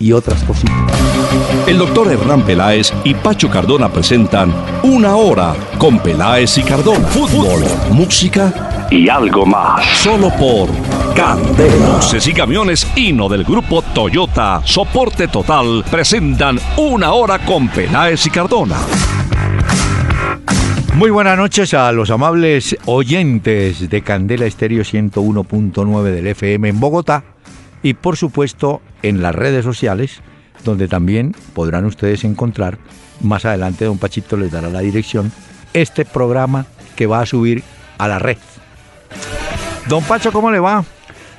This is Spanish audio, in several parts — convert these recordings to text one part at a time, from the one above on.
y otras cositas. El doctor Hernán Peláez y Pacho Cardona presentan Una Hora con Peláez y Cardona. Fútbol, música y algo más. Solo por Candela. Buses y camiones Hino del grupo Toyota, soporte total, presentan Una Hora con Peláez y Cardona. Muy buenas noches a los amables oyentes de Candela Estéreo 101.9 del FM en Bogotá y por supuesto en las redes sociales, donde también podrán ustedes encontrar, más adelante don Pachito les dará la dirección, este programa que va a subir a la red. Don Pacho, ¿cómo le va?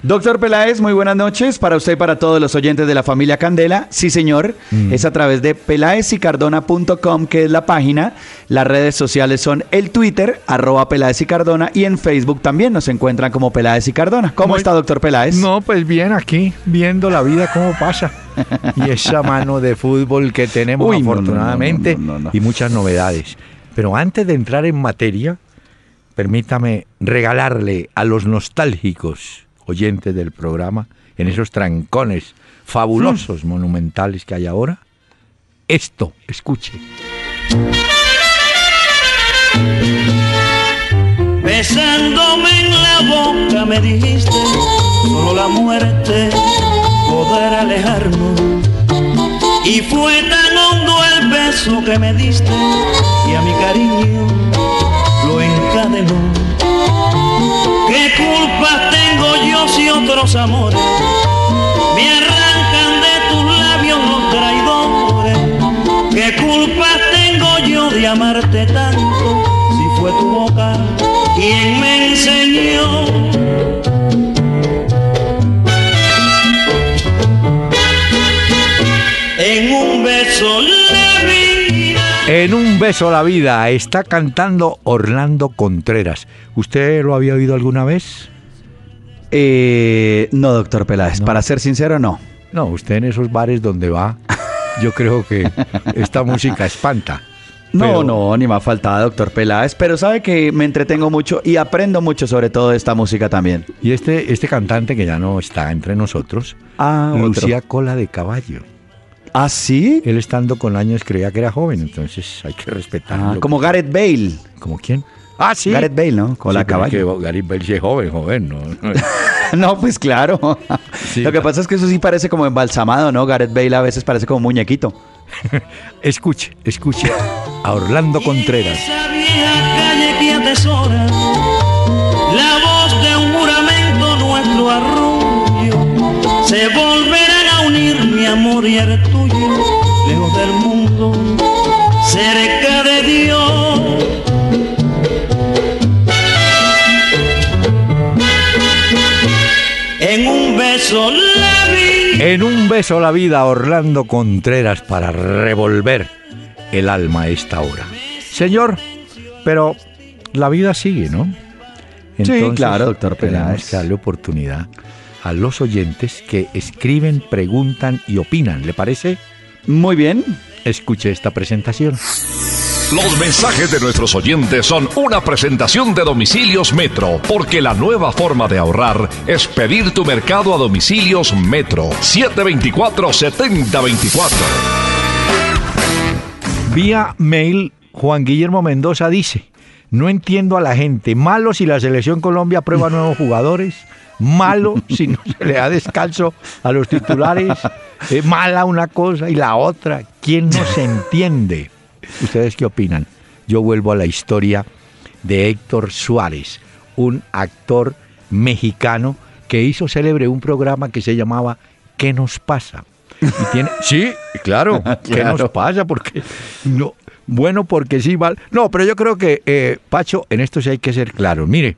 Doctor Peláez, muy buenas noches para usted y para todos los oyentes de la familia Candela. Sí, señor, Mm. es a través de peláezicardona.com, que es la página. Las redes sociales son el Twitter, arroba Peláez y Cardona, y en Facebook también nos encuentran como Peláez y Cardona. ¿Cómo Muy- está, doctor Peláez? No, pues bien aquí, viendo la vida cómo pasa. Y esa mano de fútbol que tenemos Uy, afortunadamente no, no, no. y muchas novedades. Pero antes de entrar en materia, permítame regalarle a los nostálgicos oyentes del programa, en esos trancones fabulosos, monumentales que hay ahora, esto, escuche. Besándome en la boca me dijiste, solo la muerte podrá alejarnos. Y fue tan hondo el beso que me diste y a mi cariño lo encadenó. ¿Qué culpa tengo yo si otros amores me arrancan de tus labios los traidores? ¿Qué culpa tengo yo de amarte tanto si fue tu boca quien me enseñó? En un beso la vida. En un beso la vida está cantando Orlando Contreras. ¿Usted lo había oído alguna vez? Eh, no, doctor Peláez, No. para ser sincero, no. No, usted en esos bares donde va, yo creo que esta música espanta. No, Pero- no, ni me ha faltado, doctor Peláez, pero sabe que me entretengo mucho y aprendo mucho sobre todo de esta música también. Y este, este cantante que ya no está entre nosotros, Ah, otro. lucía cola de caballo. ¿Ah, sí? Él estando con años creía que era joven, entonces hay que respetarlo. Ah, como Gareth Bale. ¿Como quién? Ah, sí. Gareth Bale, ¿no? Con Sí, la pero es caballo. que Gary Bale sí es joven, joven, ¿no? No, pues claro. Sí. Lo que pasa es que eso sí parece como embalsamado, ¿no? Gareth Bale a veces parece como muñequito. escuche, escuche a Orlando Contreras. Esa vieja calle que atesora la voz de un juramento nuestro arrullo se volverán a unir mi amor y el tuyo lejos del mundo cerca beso la vi En un beso la vida, Orlando Contreras para revolver el alma a esta hora. Señor, pero la vida sigue, ¿no? claro, doctor Tenemos Peláez. que darle oportunidad a los oyentes que escriben, preguntan y opinan. ¿Le parece? Muy bien. Escuche esta presentación. Los mensajes de nuestros oyentes son una presentación de Domicilios Metro, porque la nueva forma de ahorrar es pedir tu mercado a Domicilios Metro. 724-7024. Vía mail, Juan Guillermo Mendoza dice, no entiendo a la gente, malo si la selección Colombia prueba nuevos jugadores, malo si no se le da descalzo a los titulares, eh, mala una cosa y la otra, ¿quién no se entiende? ¿Ustedes qué opinan? Yo vuelvo a la historia de Héctor Suárez, un actor mexicano que hizo célebre un programa que se llamaba ¿Qué nos pasa? Y tiene, sí, claro, ¿qué nos pasa? Porque no, bueno, porque sí, vale. No, pero yo creo que, eh, Pacho, en esto sí hay que ser claro. Mire,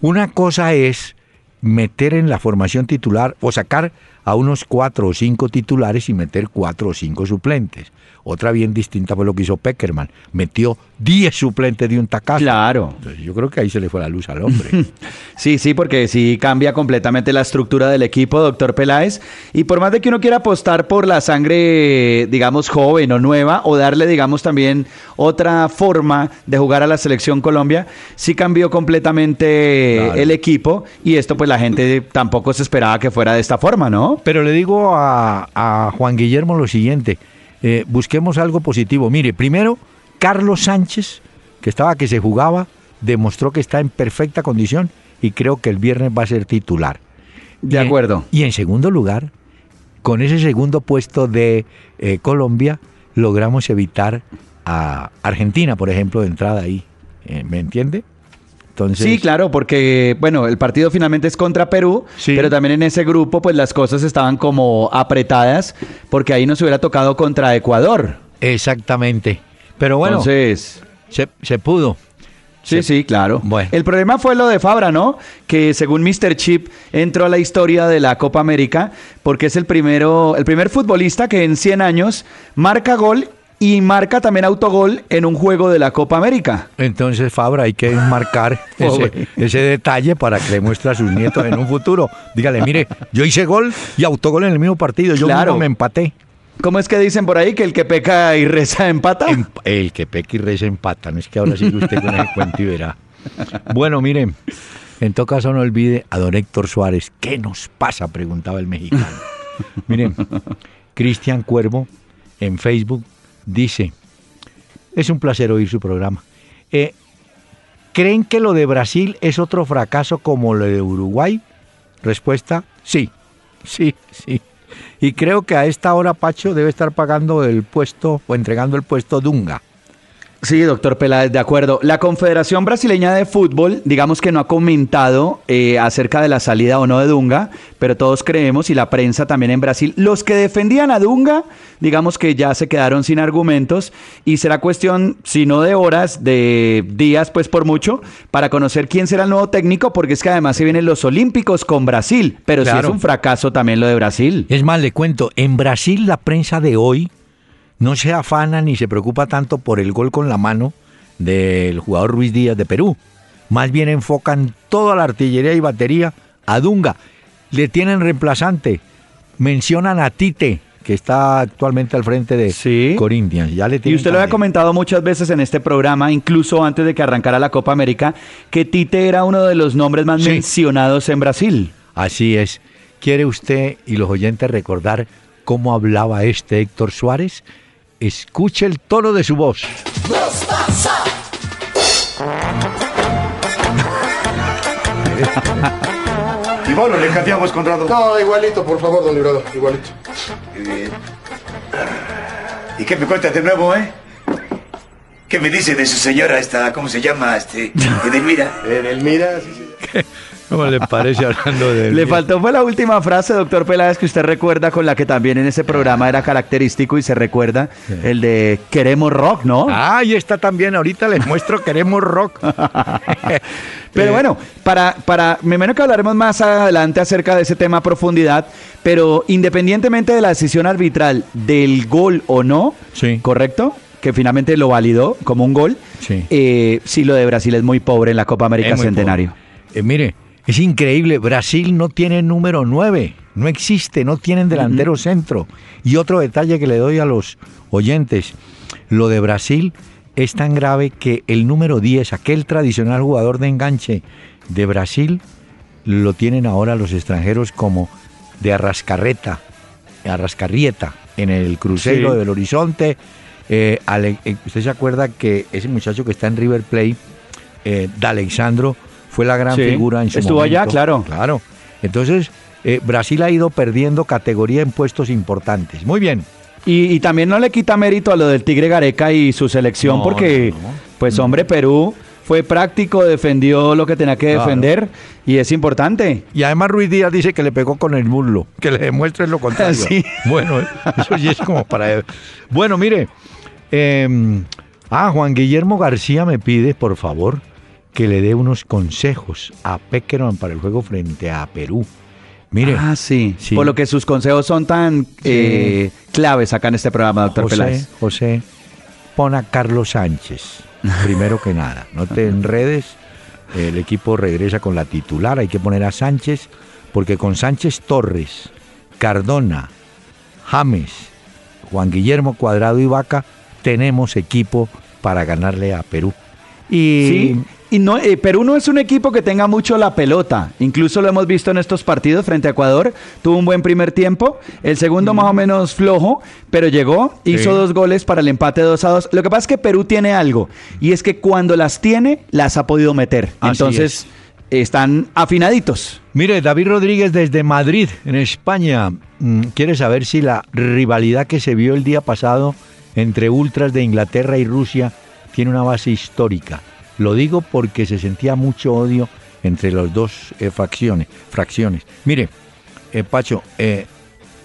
una cosa es meter en la formación titular o sacar a unos cuatro o cinco titulares y meter cuatro o cinco suplentes. Otra bien distinta fue lo que hizo Peckerman. Metió 10 suplentes de un tacazo. Claro. Entonces, yo creo que ahí se le fue la luz al hombre. Sí, sí, porque sí cambia completamente la estructura del equipo, doctor Peláez. Y por más de que uno quiera apostar por la sangre, digamos, joven o nueva, o darle, digamos, también otra forma de jugar a la selección Colombia, sí cambió completamente Claro. el equipo. Y esto, pues la gente tampoco se esperaba que fuera de esta forma, ¿no? Pero le digo a, a Juan Guillermo lo siguiente, eh, busquemos algo positivo. Mire, primero, Carlos Sánchez, que estaba que se jugaba, demostró que está en perfecta condición y creo que el viernes va a ser titular. De Y en- acuerdo. Y en segundo lugar, con ese segundo puesto de eh, Colombia, logramos evitar a Argentina, por ejemplo, de entrada ahí. Eh, ¿Me entiende? Entonces, Sí, claro, porque, bueno, el partido finalmente es contra Perú, Sí. pero también en ese grupo, pues las cosas estaban como apretadas, porque ahí nos hubiera tocado contra Ecuador. Exactamente. Pero bueno, Entonces, se, se pudo. sí, sí, claro. Bueno. El problema fue lo de Fabra, ¿no? Que según Mr. Chip entró a la historia de la Copa América, porque es el primero, el primer futbolista que en 100 años marca gol y marca también autogol en un juego de la Copa América. Entonces, Fabra, hay que marcar ese, detalle para que le muestre a sus nietos en un futuro. Dígale, mire, yo hice gol y autogol en el mismo partido. Yo Claro. mismo me empaté. ¿Cómo es que dicen por ahí que el que peca y reza empata? Em- el que peca y reza empata. No es que ahora sigue usted con ese cuento y verá. Bueno, miren, en todo caso no olvide a don Héctor Suárez. ¿Qué nos pasa? Preguntaba el mexicano. Miren, Cristian Cuervo en Facebook dice, es un placer oír su programa. Eh, ¿Creen que lo de Brasil es otro fracaso como lo de Uruguay? Respuesta, sí, sí, sí. Y creo que a esta hora Pacho debe estar pagando el puesto o entregando el puesto Dunga. Sí, doctor Peláez, de acuerdo. La Confederación Brasileña de Fútbol, digamos que no ha comentado eh, acerca de la salida o no de Dunga, pero todos creemos, y la prensa también en Brasil, los que defendían a Dunga, digamos que ya se quedaron sin argumentos, y será cuestión, si no de horas, de días, pues por mucho, para conocer quién será el nuevo técnico, porque es que además se vienen los Olímpicos con Brasil, pero sí Claro. es un fracaso también lo de Brasil. Es más, le cuento, en Brasil la prensa de hoy no se afana ni se preocupa tanto por el gol con la mano del jugador Ruiz Díaz de Perú. Más bien enfocan toda la artillería y batería a Dunga. Le tienen reemplazante. Mencionan a Tite, que está actualmente al frente de Sí. Corinthians. Ya le Y usted lo había comentado muchas veces en este programa, incluso antes de que arrancara la Copa América, que Tite era uno de los nombres más Sí. mencionados en Brasil. Así es. ¿Quiere usted y los oyentes recordar cómo hablaba este Héctor Suárez? Escuche el tono de su voz. Y bueno, le cambiamos, Conrado. No, igualito, por favor, don Librado, igualito. ¿Y qué me cuenta de nuevo, eh? ¿Qué me dice de su señora esta, cómo se llama, este, Edelmira? Edelmira, sí, sí. ¿Cómo le parece hablando de Le faltó fue la última frase, doctor Peláez, que usted recuerda con la que también en ese programa era característico y se recuerda el de queremos rock, ¿no? Ah, ahí está también. Ahorita les muestro queremos rock. Pero bueno, para, para, me imagino que hablaremos más adelante acerca de ese tema a profundidad, pero independientemente de la decisión arbitral del gol o no, Sí. ¿correcto? Que finalmente lo validó como un gol. Sí. Eh, sí, lo de Brasil es muy pobre en la Copa América Centenario. Eh, mire, es increíble. Brasil no tiene número 9. No existe. No tienen delantero centro. Y otro detalle que le doy a los oyentes. Lo de Brasil es tan grave que el número 10, aquel tradicional jugador de enganche de Brasil, lo tienen ahora los extranjeros como de Arrascarreta, Arrascarrieta, en el crucero Sí. del Horizonte. Eh, Ale- eh, ¿Usted se acuerda que ese muchacho que está en River Plate, eh, D'Alexandro, fue la gran Sí, figura en su estuvo allá, claro. Claro. Entonces, eh, Brasil ha ido perdiendo categoría en puestos importantes. Muy bien. Y, y también no le quita mérito a lo del Tigre Gareca y su selección, No, porque, no, no. pues hombre, Perú fue práctico, defendió lo que tenía que Claro. defender y es importante. Y además Ruiz Díaz dice que le pegó con el muslo, que le demuestre lo contrario. Sí. Bueno, eso sí es como para... Bueno, mire, eh, ah, Juan Guillermo García me pide, por favor, que le dé unos consejos a Peckerman para el juego frente a Perú. Mire. Ah, sí. Sí. Por lo que sus consejos son tan eh, claves acá en este programa, doctor José, Peláez. José, pon a Carlos Sánchez, primero que nada. No te enredes, el equipo regresa con la titular, hay que poner a Sánchez, porque con Sánchez Torres, Cardona, James, Juan Guillermo Cuadrado y Vaca, tenemos equipo para ganarle a Perú. Y Sí. Y no, eh, Perú no es un equipo que tenga mucho la pelota. Incluso lo hemos visto en estos partidos frente a Ecuador. Tuvo un buen primer tiempo. El segundo más o menos flojo, pero llegó, hizo Sí. dos goles para el empate 2 a 2. Lo que pasa es que Perú tiene algo. Y es que cuando las tiene, las ha podido meter. Así Entonces, están afinaditos. Mire, David Rodríguez desde Madrid, en España, mm, quiere saber si la rivalidad que se vio el día pasado entre ultras de Inglaterra y Rusia tiene una base histórica. Lo digo porque se sentía mucho odio entre las dos eh, facciones, fracciones. Mire, eh, Pacho, eh,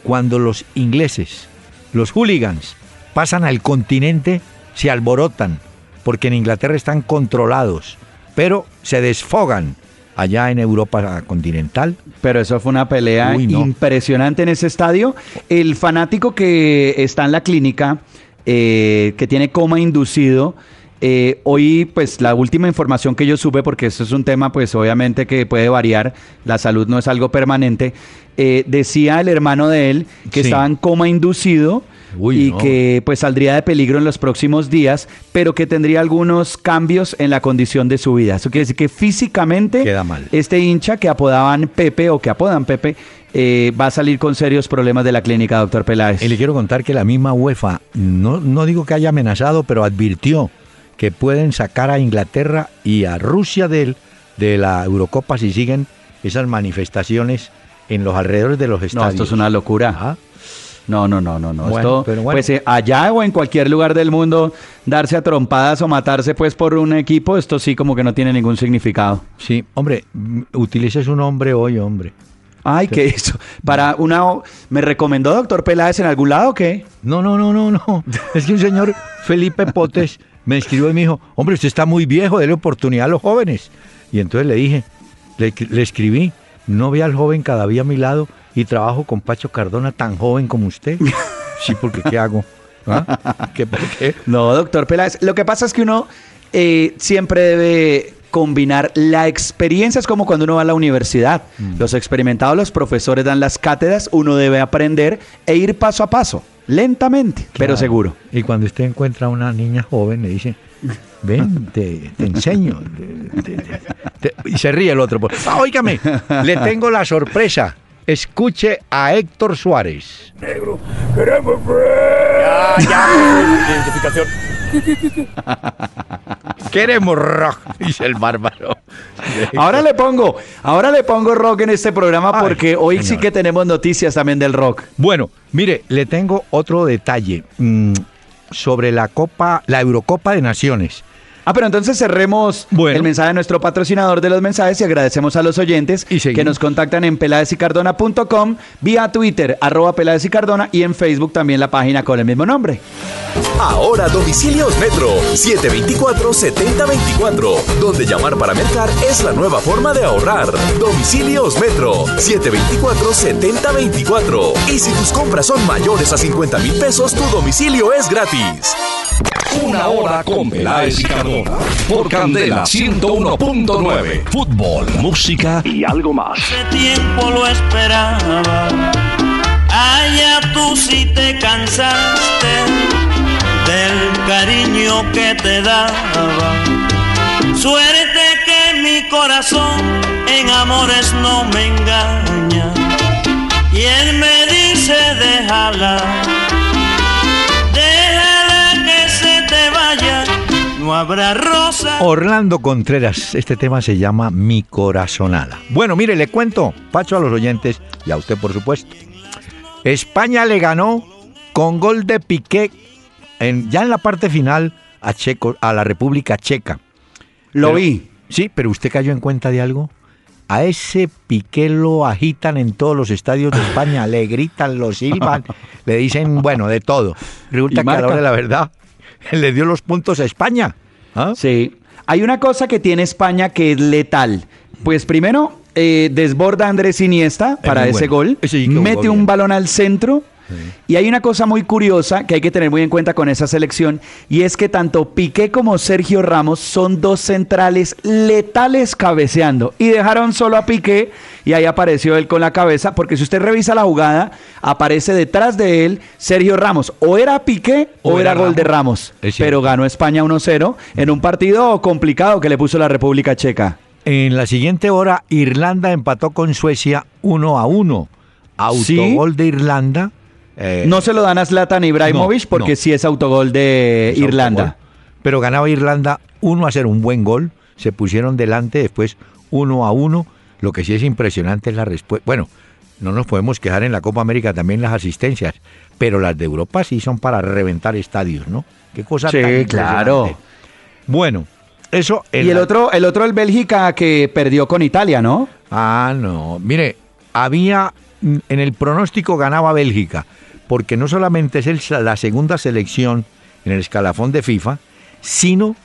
cuando los ingleses, los hooligans, pasan al continente, se alborotan, porque en Inglaterra están controlados, pero se desfogan allá en Europa continental. Pero eso fue una pelea Uy, no. impresionante en ese estadio. El fanático que está en la clínica, eh, que tiene coma inducido, eh, hoy, pues la última información que yo supe, porque esto es un tema, pues obviamente que puede variar, la salud no es algo permanente, eh, decía el hermano de él que Sí. estaba en coma inducido. Uy, y no. que pues saldría de peligro en los próximos días, pero que tendría algunos cambios en la condición de su vida. Eso quiere decir que físicamente Queda mal. este hincha que apodaban Pepe o que apodan Pepe eh, va a salir con serios problemas de la clínica, doctor Peláez. Y le quiero contar que la misma UEFA, no, no digo que haya amenazado, pero advirtió que pueden sacar a Inglaterra y a Rusia del, de la Eurocopa si siguen esas manifestaciones en los alrededores de los no, estadios. esto es una locura. No, no, no, no, no. Bueno, Esto, pero bueno. pues eh, allá o en cualquier lugar del mundo, darse a trompadas o matarse pues por un equipo, esto sí como que no tiene ningún significado. Sí, hombre, mm, utilice su nombre hoy, hombre. Ay, ¿qué eso? Para una... ¿Me recomendó doctor Peláez en algún lado o qué? No, no, no, no, no. Es que un señor Felipe Potes me escribió y me dijo, hombre, usted está muy viejo, déle oportunidad a los jóvenes. Y entonces le dije, le, le escribí, no vea al joven cada día a mi lado y trabajo con Pacho Cardona tan joven como usted. Sí, porque ¿qué hago? ¿Ah? ¿Qué, por qué? No, doctor Peláez. Lo que pasa es que uno eh, siempre debe combinar la experiencia, es como cuando uno va a la universidad. Los experimentados, los profesores dan las cátedras, uno debe aprender e ir paso a paso, lentamente, pero seguro. Y cuando usted encuentra a una niña joven, le dice, ven, te, te enseño. Te- te- te- te- y se ríe el otro. pues, "Ah, óigame, le tengo la sorpresa. Escuche a Héctor Suárez. Ya, ya, identificación. Queremos rock, dice el bárbaro. Ahora le pongo, ahora le pongo rock en este programa Ay, porque hoy sí que tenemos noticias también del rock. Bueno, mire, le tengo otro detalle mm, sobre la Copa, la Eurocopa de Naciones. Ah, pero entonces cerremos Bueno. el mensaje de nuestro patrocinador de los mensajes y agradecemos a los oyentes Y que nos contactan en peladesicardona.com, vía Twitter, arroba Peláez y Cardona, y en Facebook también la página con el mismo nombre. Ahora domicilios Metro 724-7024, donde llamar para mercar es la nueva forma de ahorrar. Domicilios Metro 724-7024. Y si tus compras son mayores a 50 mil pesos, tu domicilio es gratis. Una hora con Peláez y Cardona. Por Candela 101.9. Fútbol, música y algo más. Hace tiempo lo esperaba. Allá tú sí te cansaste del cariño que te daba. Suerte que mi corazón en amores no me engaña. Y él me dice déjala, No habrá rosa. Orlando Contreras, este tema se llama Mi Corazonada. Bueno, mire, le cuento, Pacho, a los oyentes y a usted, por supuesto. España le ganó con gol de Piqué en, ya en la parte final a, Checo, a la República Checa. Lo Pero- vi. Sí, pero usted cayó en cuenta de algo. A ese Piqué lo agitan en todos los estadios de España, le gritan, lo silban, le dicen, bueno, de todo. Resulta que a la hora de la verdad le dio los puntos a España. ¿Ah? Sí. Hay una cosa que tiene España que es letal. Pues primero, eh, desborda a Andrés Iniesta para ese bueno. gol, sí mete un balón al centro. Y hay una cosa muy curiosa que hay que tener muy en cuenta con esa selección y es que tanto Piqué como Sergio Ramos son dos centrales letales cabeceando y dejaron solo a Piqué y ahí apareció él con la cabeza porque si usted revisa la jugada aparece detrás de él Sergio Ramos o era Piqué o, O era, era gol de Ramos. Pero ganó España 1-0 en un partido complicado que le puso la República Checa. En la siguiente hora, Irlanda empató con Suecia 1 a 1. Autogol de Irlanda. Eh, No se lo dan a Zlatan Ibrahimovic no, porque no. sí es autogol de es Irlanda. autogol. Pero ganaba Irlanda 1 a 0, un buen gol. Se pusieron delante después 1 a 1. Lo que sí es impresionante es la respuesta. Bueno, no nos podemos quejar en la Copa América también las asistencias, pero las de Europa sí son para reventar estadios, ¿no? Qué cosa Sí, tan claro. Bueno, eso en Y el la- otro, el otro el Bélgica que perdió con Italia, ¿no? Ah, no. Mire, había en el pronóstico ganaba Bélgica, porque no solamente es el- la segunda selección en el escalafón de FIFA, sino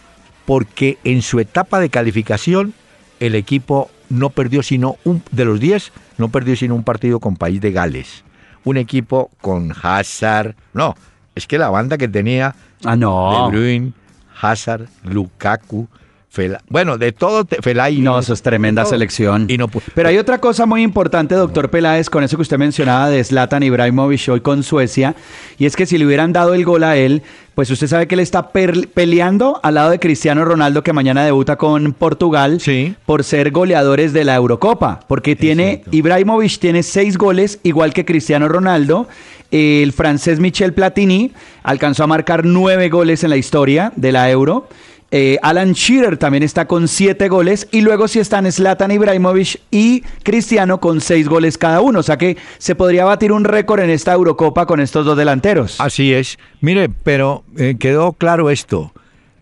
porque en su etapa de calificación el equipo no perdió sino un de los 10, no perdió sino un partido con País de Gales. Un equipo con Hazard, no, es que la banda que tenía Ah, no. De Bruyne, Hazard, Lukaku, Fela, bueno, de todo, te- Fellaini. No, eso es tremenda todo. selección. Y no pu- Pero hay otra cosa muy importante, doctor Peláez, con eso que usted mencionaba de Zlatan Ibrahimovic hoy con Suecia, y es que si le hubieran dado el gol a él, pues usted sabe que él está peleando al lado de Cristiano Ronaldo, que mañana debuta con Portugal, Sí. por ser goleadores de la Eurocopa, porque tiene, cierto. Ibrahimovic tiene seis goles, igual que Cristiano Ronaldo. El francés Michel Platini alcanzó a marcar nueve goles en la historia de la Euro. Eh, Alan Shearer también está con siete goles y luego sí están Zlatan Ibrahimovic y Cristiano con seis goles cada uno. O sea que se podría batir un récord en esta Eurocopa con estos dos delanteros. Así es. Mire, pero eh, quedó claro esto.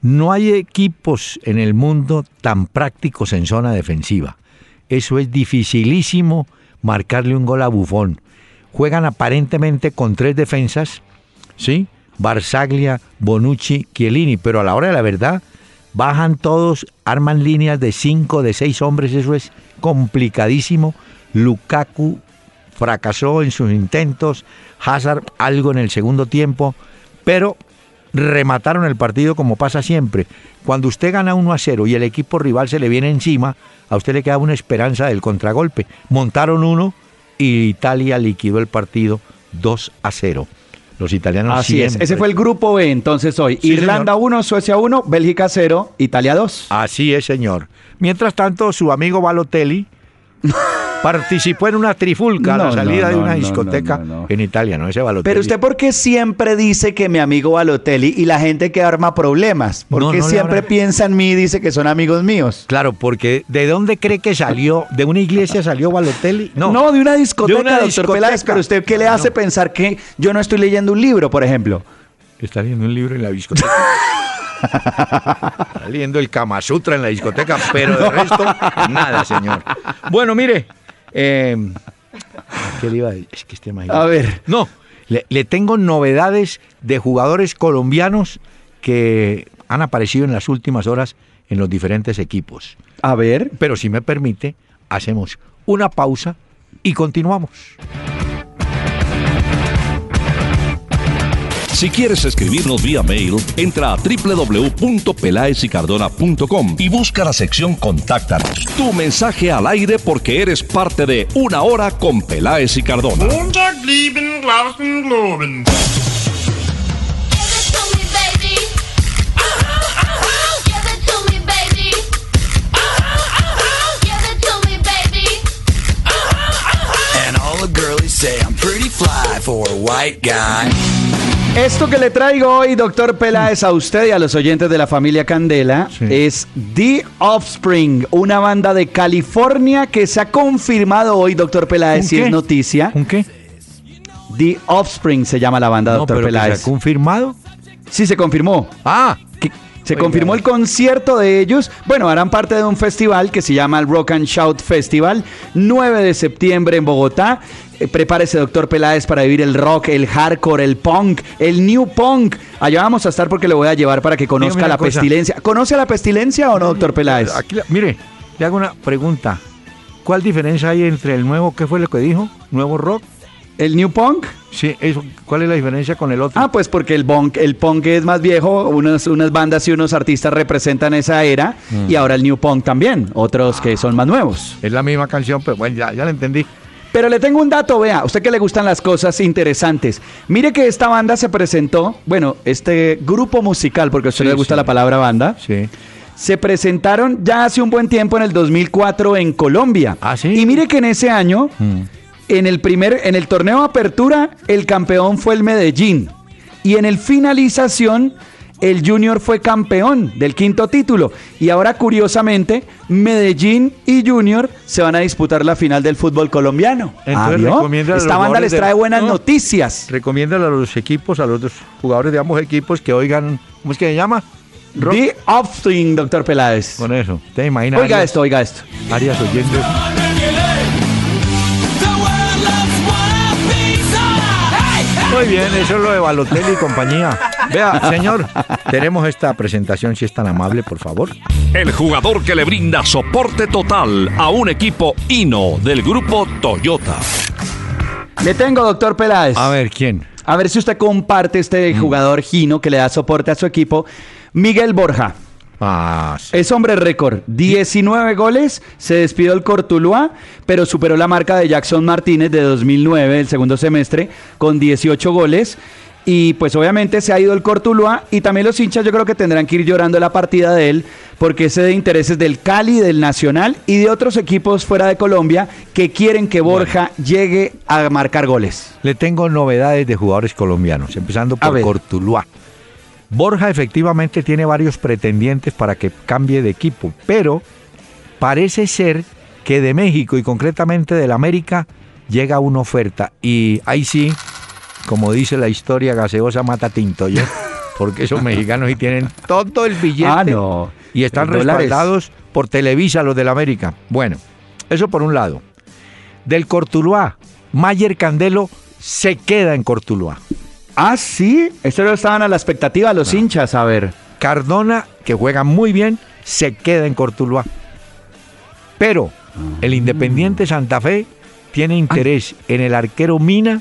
No hay equipos en el mundo tan prácticos en zona defensiva. Eso es dificilísimo marcarle un gol a Bufón. Juegan aparentemente con tres defensas, ¿sí? Barzaglia, Bonucci, Chiellini, pero a la hora de la verdad bajan todos, arman líneas de cinco, de seis hombres, eso es complicadísimo. Lukaku fracasó en sus intentos, Hazard algo en el segundo tiempo, pero remataron el partido como pasa siempre. Cuando usted gana 1 a 0 y el equipo rival se le viene encima, a usted le queda una esperanza del contragolpe. Montaron uno y Italia liquidó el partido 2 a 0. Los italianos Así es. Ese fue el grupo B entonces hoy. Sí, Irlanda 1, Suecia 1, Bélgica 0, Italia 2. Así es, señor. Mientras tanto, su amigo Balotelli participó en una trifulca a la salida no, de una discoteca en Italia, ¿no? Ese Balotelli. Pero usted, ¿por qué siempre dice que mi amigo Balotelli y la gente que arma problemas? ¿Por qué siempre piensa en mí y dice que son amigos míos? Claro, porque ¿de dónde cree que salió? ¿De una iglesia salió Balotelli? No, No, de una discoteca, De una doctor discoteca. Peláez. Pero usted, ¿qué le hace pensar que yo no estoy leyendo un libro, por ejemplo? Está leyendo un libro en la discoteca. Está leyendo el Kama Sutra en la discoteca, pero de resto, nada, señor. Bueno, mire. Eh, ¿Qué le iba a decir? Es que este imagino- A ver. No, le, le tengo novedades de jugadores colombianos que han aparecido en las últimas horas en los diferentes equipos. A ver. Pero si me permite, hacemos una pausa y continuamos. Si quieres escribirnos vía mail, entra a www.pelaesicardona.com y busca la sección Contáctanos. Tu mensaje al aire porque eres parte de Una Hora con Peláez y Cardona. Say I'm pretty fly for a white guy. Esto que le traigo hoy, doctor Peláez, a usted y a los oyentes de la familia Candela, Sí. es The Offspring, una banda de California que se ha confirmado hoy, doctor Peláez, ¿Un si qué? es noticia. ¿Un qué? The Offspring se llama la banda, No, doctor pero que se Peláez. ha confirmado. Sí, se confirmó. Ah, que se Oiga. confirmó el concierto de ellos. Bueno, harán parte de un festival que se llama el Rock and Shout Festival, 9 de septiembre en Bogotá. Eh, prepárese, doctor Peláez, para vivir el rock, el hardcore, el punk, el new punk. Allá vamos a estar porque le voy a llevar para que conozca Dígame una la cosa. pestilencia. ¿Conoce la pestilencia o no, doctor Peláez? Aquí la- mire, le hago una pregunta. cuál diferencia hay entre el nuevo, qué fue lo que dijo? ¿Nuevo rock? ¿El New Punk? Sí, eso, ¿cuál es la diferencia con el otro? Ah, pues porque el punk, el punk es más viejo, unas, unas bandas y unos artistas representan esa era, Mm. y ahora el New Punk también, otros que son más nuevos. Es la misma canción, pero bueno, ya, ya la entendí. Pero le tengo un dato, vea, a usted que le gustan las cosas interesantes. Mire que esta banda se presentó, bueno, este grupo musical, porque a usted Sí, le gusta sí. la palabra banda, Sí. se presentaron ya hace un buen tiempo en el 2004 en Colombia. ¿Ah, sí? Y mire que en ese año, Mm. En el primer, en el torneo Apertura, el campeón fue el Medellín. Y en el finalización, el Junior fue campeón del quinto título. Y ahora, curiosamente, Medellín y Junior se van a disputar la final del fútbol colombiano. Entonces, Ah, recomienda los Esta banda les de- trae buenas No. noticias. Recomiéndale a los equipos, a los dos jugadores de ambos equipos que oigan, ¿cómo es que se llama? Rock. The Upswing, doctor Peláez. Con eso. ¿Te imaginas? Oiga Arias- esto, oiga esto. Arias oyendo. Muy bien, eso es lo de Balotelli y compañía. Vea, señor, tenemos esta presentación, si es tan amable, por favor. El jugador que le brinda soporte total a un equipo Hino del grupo Toyota. Le tengo, doctor Peláez. A ver, ¿quién? A ver si usted comparte este Mm. jugador Gino que le da soporte a su equipo. Miguel Borja. Ah, sí. Es hombre récord. 19 goles. Se despidió el Cortuluá, pero superó la marca de Jackson Martínez de 2009, el segundo semestre, con 18 goles. Y pues obviamente se ha ido el Cortuluá y también los hinchas yo creo que tendrán que ir llorando la partida de él porque ese de intereses del Cali, del Nacional y de otros equipos fuera de Colombia que quieren que Borja llegue a marcar goles. Le tengo novedades de jugadores colombianos, empezando por. Cortuluá. Borja efectivamente tiene varios pretendientes para que cambie de equipo, pero parece ser que de México y concretamente del América llega una oferta y ahí sí, como dice la historia, gaseosa mata tinto yo, porque esos mexicanos sí tienen todo el billete Ah, no. y están respaldados por Televisa los del América. Bueno, eso por un lado. Del Cortuluá, Mayer Candelo se queda en Cortuluá. Ah, sí. Esto lo estaban a la expectativa los hinchas, a ver. Cardona, que juega muy bien, se queda en Cortuluá. Pero el Independiente Santa Fe tiene interés en el arquero Mina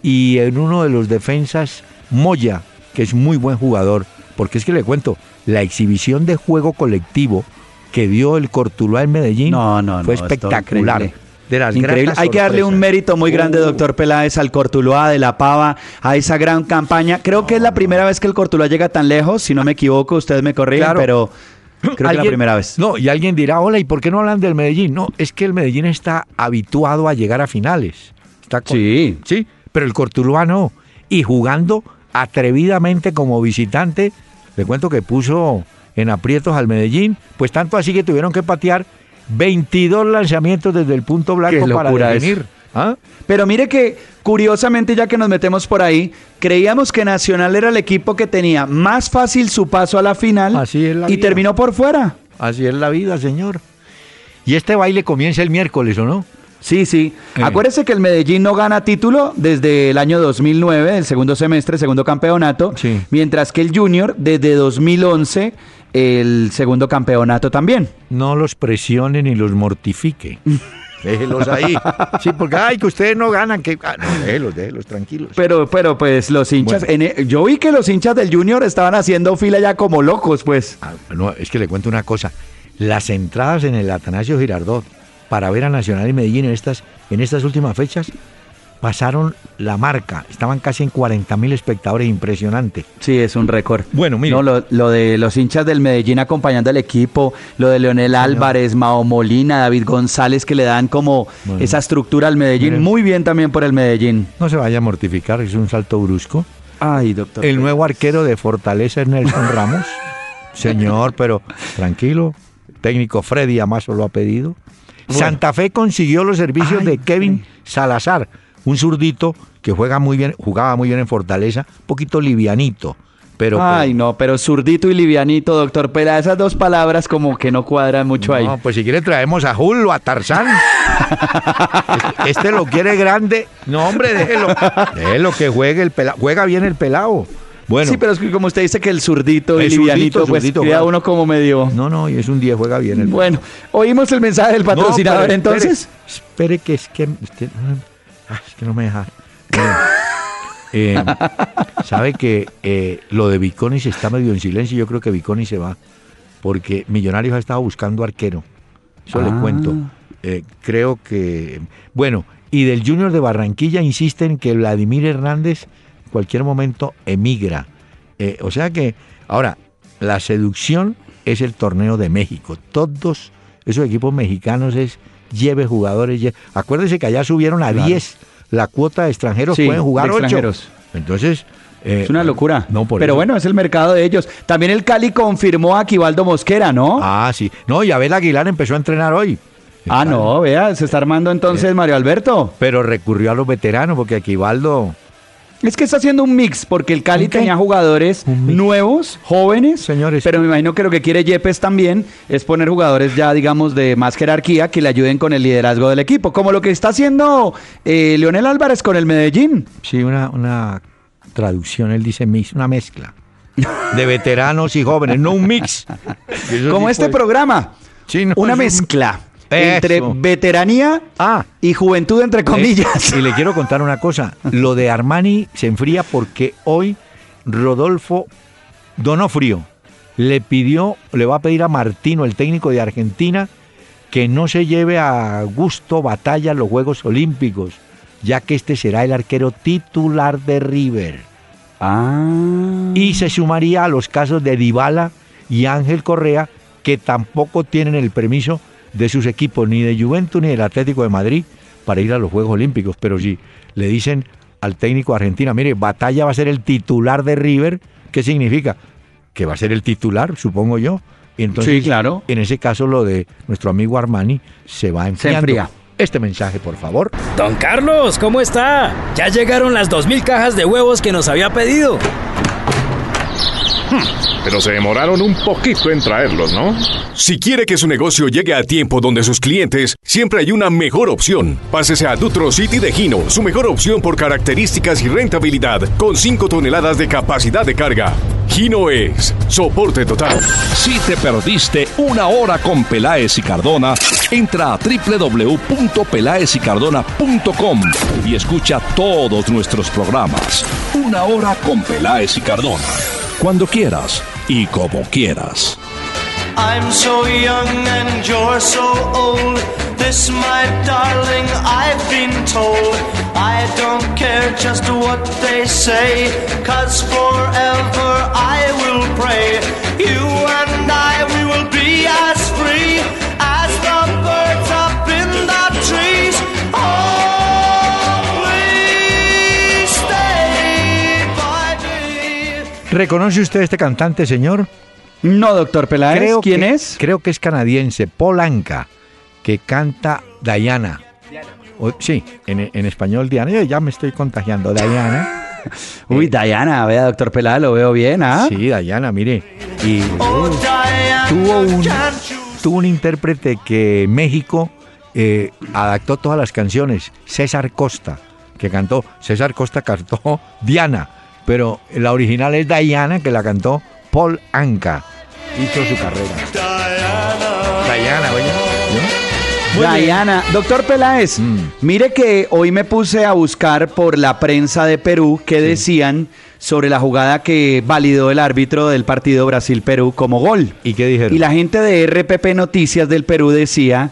y en uno de los defensas Moya, que es muy buen jugador. Porque es que le cuento, la exhibición de juego colectivo que dio el Cortuluá en Medellín No, no, fue espectacular. Increíble. De las Increíble. gratas Hay que darle un mérito muy grande, Uh. doctor Peláez, al Cortuluá de la Pava, a esa gran campaña. Creo que es la primera vez que el Cortuluá llega tan lejos, si no me equivoco, ustedes me corrigen, Claro. pero creo que es la primera vez. No, y alguien dirá, hola, ¿y por qué no hablan del Medellín? No, es que el Medellín está habituado a llegar a finales. Está con- Sí. Sí, pero el Cortuluá no. Y jugando atrevidamente como visitante, le cuento que puso en aprietos al Medellín, pues tanto así que tuvieron que patear 22 lanzamientos desde el punto blanco para definir. eso. ¿Ah? Pero mire que, curiosamente, ya que nos metemos por ahí, creíamos que Nacional era el equipo que tenía más fácil su paso a la final Así es la y vida. terminó por fuera. Así es la vida, señor. Y este baile comienza el miércoles, ¿o no? Sí, sí. Eh. Acuérdese que el Medellín no gana título desde el año 2009, el segundo semestre, segundo campeonato, Sí. mientras que el Junior desde 2011, el segundo campeonato también. no los presione ni los mortifique. Déjelos ahí. Sí, porque, ay, que ustedes no ganan. Que... ah, no, déjelos, déjelos, tranquilos. Pero, pero pues los hinchas, en e- yo vi que los hinchas del Junior estaban haciendo fila ya como locos, pues. Ah, no, es que le cuento una cosa. Las entradas en el Atanasio Girardot para ver a Nacional y Medellín en estas, en estas últimas fechas pasaron la marca. Estaban casi en 40 mil espectadores, impresionante. Sí, es un récord. Bueno, mire. No, lo, lo de los hinchas del Medellín acompañando al equipo, lo de Leonel Álvarez, Mao Molina, David González, que le dan como Bueno. esa estructura al Medellín. Miren. Muy bien también por el Medellín. No se vaya a mortificar, es un salto brusco. Ay, doctor. El nuevo arquero de Fortaleza es Nelson Ramos. Señor, pero tranquilo. Técnico Freddy Amazo lo ha pedido. Santa Fe consiguió los servicios Ay, de Kevin Salazar, un zurdito que juega muy bien, jugaba muy bien en Fortaleza, un poquito livianito, pero Ay, no, pero zurdito y livianito, doctor Pera, esas dos palabras como que no cuadran mucho ahí. No, pues si quiere traemos a Julio, a Tarzán. Este- este lo quiere grande. No, hombre, déjelo. Déjelo que juegue el pelado. Juega bien el pelado. Bueno, Sí, pero es que como usted dice que el zurdito y El zurdito, livianito, pues zurdito, claro. uno como medio... no, no, y es un 10, juega bien. El... Bueno, oímos el mensaje del No, patrocinador pero entonces. Espere, espere que es que usted, ah, es que no me deja. Eh, sabe que eh, lo de Viconis está medio en silencio. Yo creo que Viconis se va porque Millonarios ha estado buscando arquero. Eso le Ah. cuento. Eh, creo que bueno y del Junior de Barranquilla insisten que Vladimir Hernández en cualquier momento emigra. Eh, o sea que ahora la seducción es el torneo de México. Todos esos equipos mexicanos es lleve jugadores. lle- Acuérdese que allá subieron a 10 la cuota de extranjeros, Sí, pueden jugar de 8. extranjeros. Entonces, eh, Es una locura. No, por Pero eso. bueno, es el mercado de ellos. También el Cali confirmó a Aquivaldo Mosquera, ¿no? Ah, sí. No, y Abel Aguilar empezó a entrenar hoy. Ah, no, vea, se está armando entonces Mario Alberto. Pero recurrió a los veteranos porque Aquivaldo. Es que está haciendo un mix, porque el Cali tenía jugadores nuevos, jóvenes, Señores. pero me imagino que lo que quiere Yepes también es poner jugadores ya, digamos, de más jerarquía que le ayuden con el liderazgo del equipo, como lo que está haciendo eh, Leonel Álvarez con el Medellín. Sí, una, una traducción, él dice mix, una mezcla. De veteranos y jóvenes, no un mix. Como sí este puede- programa, Sí, no, una un- mezcla. Entre veteranía Ah, y juventud, entre comillas. Eh, y le quiero contar una cosa. Lo de Armani se enfría porque hoy Rodolfo Donofrio le pidió, le va a pedir a Martino, el técnico de Argentina, que no se lleve a gusto batalla los Juegos Olímpicos, ya que este será el arquero titular de River. Ah. Y se sumaría a los casos de Dybala y Ángel Correa, que tampoco tienen el permiso de sus equipos, ni de Juventus ni del Atlético de Madrid, para ir a los Juegos Olímpicos. Pero si le dicen al técnico de Argentina, mire, Batalla va a ser el titular de River, ¿qué significa? Que va a ser el titular, supongo yo. Y entonces, Sí, claro. en ese caso, lo de nuestro amigo Armani se va enfriando. enfría. Este mensaje, por favor. Don Carlos, ¿cómo está? Ya llegaron las 2.000 cajas de huevos que nos había pedido. Pero se demoraron un poquito en traerlos, ¿no? Si quiere que su negocio llegue a tiempo donde sus clientes, siempre hay una mejor opción. Pásese a Dutro City de Gino, su mejor opción por características y rentabilidad, con 5 toneladas de capacidad de carga. Gino es soporte total. Si te perdiste una hora con Peláez y Cardona, entra a www.pelaezicardona.com y escucha todos nuestros programas. Una hora con Peláez y Cardona. Cuando quieras y como quieras. I'm so young and you're so old. This, my darling, I've been told. I don't care just what they say, cause forever I will pray. You and I, we will be ¿Reconoce usted a este cantante, señor? No, doctor Peláez, ¿quién que- es? Creo que es canadiense, Paul Anka, que canta Diana. O- sí, en, en español Diana. Yo ya me estoy contagiando. Diana. Uy, Diana, vea, doctor Peláez, lo veo bien, ¿ah? Sí, Diana, mire. Y Oh, Diana, tuvo un, tuvo un intérprete que México eh, adaptó todas las canciones. César Costa, que cantó. César Costa cantó Diana, pero la original es Diana, que la cantó Paul Anka. Hizo su carrera. Diana. Diana, doctor Peláez, Mm. mire que hoy me puse a buscar por la prensa de Perú qué decían sobre la jugada que validó el árbitro del partido Brasil-Perú como gol. ¿Y qué dijeron? Y la gente de RPP Noticias del Perú decía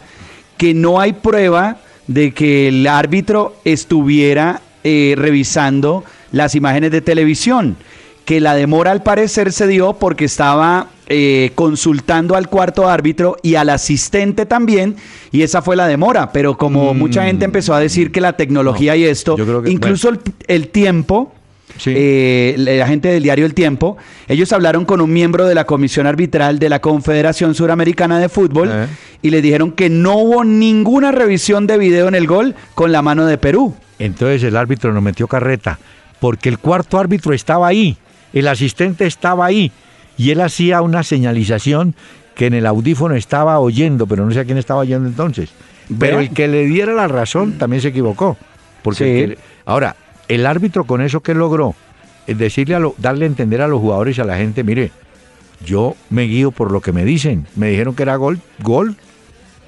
que no hay prueba de que el árbitro estuviera eh, revisando las imágenes de televisión, que la demora al parecer se dio porque estaba eh, consultando al cuarto árbitro y al asistente también, y esa fue la demora, pero como mucha gente empezó a decir que la tecnología Mm. No, y esto, que- incluso el, el tiempo, Sí. eh, la gente del diario El Tiempo, ellos hablaron con un miembro de la Comisión Arbitral de la Confederación Suramericana de Fútbol Eh. y le dijeron que no hubo ninguna revisión de video en el gol con la mano de Perú. Entonces el árbitro nos metió carreta, porque el cuarto árbitro estaba ahí, el asistente estaba ahí, y él hacía una señalización que en el audífono estaba oyendo, pero no sé a quién estaba oyendo entonces. Pero el que le diera la razón también se equivocó. Porque Sí. el que- ahora, el árbitro con eso que logró, eh, decirle a lo, darle a entender a los jugadores y a la gente, mire, yo me guío por lo que me dicen. Me dijeron que era gol, gol.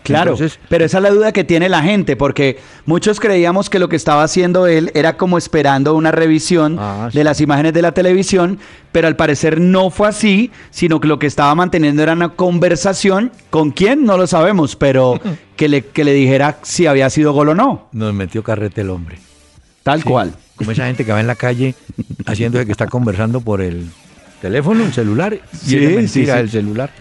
Claro, Entonces- pero esa es la duda que tiene la gente, porque muchos creíamos que lo que estaba haciendo él era como esperando una revisión Ah, sí. de las imágenes de la televisión, pero al parecer no fue así, sino que lo que estaba manteniendo era una conversación con quién, no lo sabemos, pero que le, que le dijera si había sido gol o no, Nos metió carrete el hombre. tal cual. Como esa gente que va en la calle haciéndose que está conversando por el teléfono, el celular, y Sí, es mentira el celular.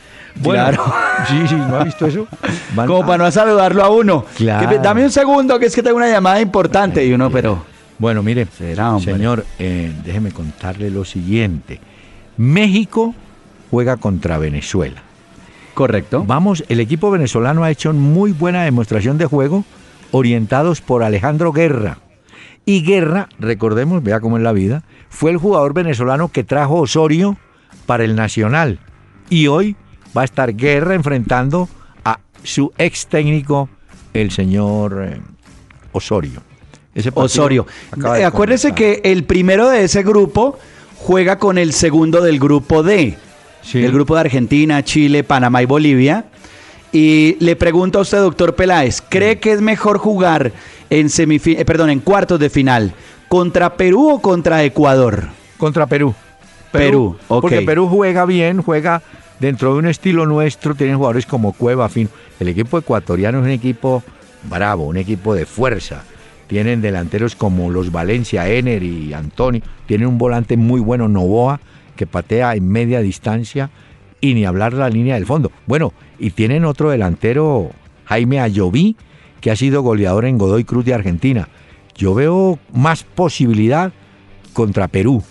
Claro. Sí, sí, ¿no ha visto eso? Van- Como para no saludarlo a uno. Claro. Que, dame un segundo, que es que tengo una llamada importante, y uno, pero... Bueno, mire, Será, señor, eh, déjeme contarle lo siguiente. México juega contra Venezuela. Correcto. Vamos, el equipo venezolano ha hecho muy buena demostración de juego, orientados por Alejandro Guerra. Y Guerra, recordemos, vea cómo es la vida, fue el jugador venezolano que trajo Osorio para el Nacional. Y hoy va a estar Guerra enfrentando a su ex técnico, el señor eh, Osorio. Ese Osorio. Eh, Acuérdese que el primero de ese grupo juega con el segundo del grupo D. Sí. El grupo de Argentina, Chile, Panamá y Bolivia. Y le pregunto a usted, doctor Peláez, ¿cree que es mejor jugar en eh, perdón, en cuartos de final contra Perú o contra Ecuador? Contra Perú. Perú, ok. Porque Perú juega bien, juega dentro de un estilo nuestro, tienen jugadores como Cueva, fin. El equipo ecuatoriano es un equipo bravo, un equipo de fuerza. Tienen delanteros como los Valencia, Ener y Antonio. Tienen un volante muy bueno, Novoa, que patea en media distancia y ni hablar la línea del fondo. Bueno, y tienen otro delantero, Jaime Ayoví, que ha sido goleador en Godoy Cruz de Argentina. Yo veo más posibilidad contra Perú,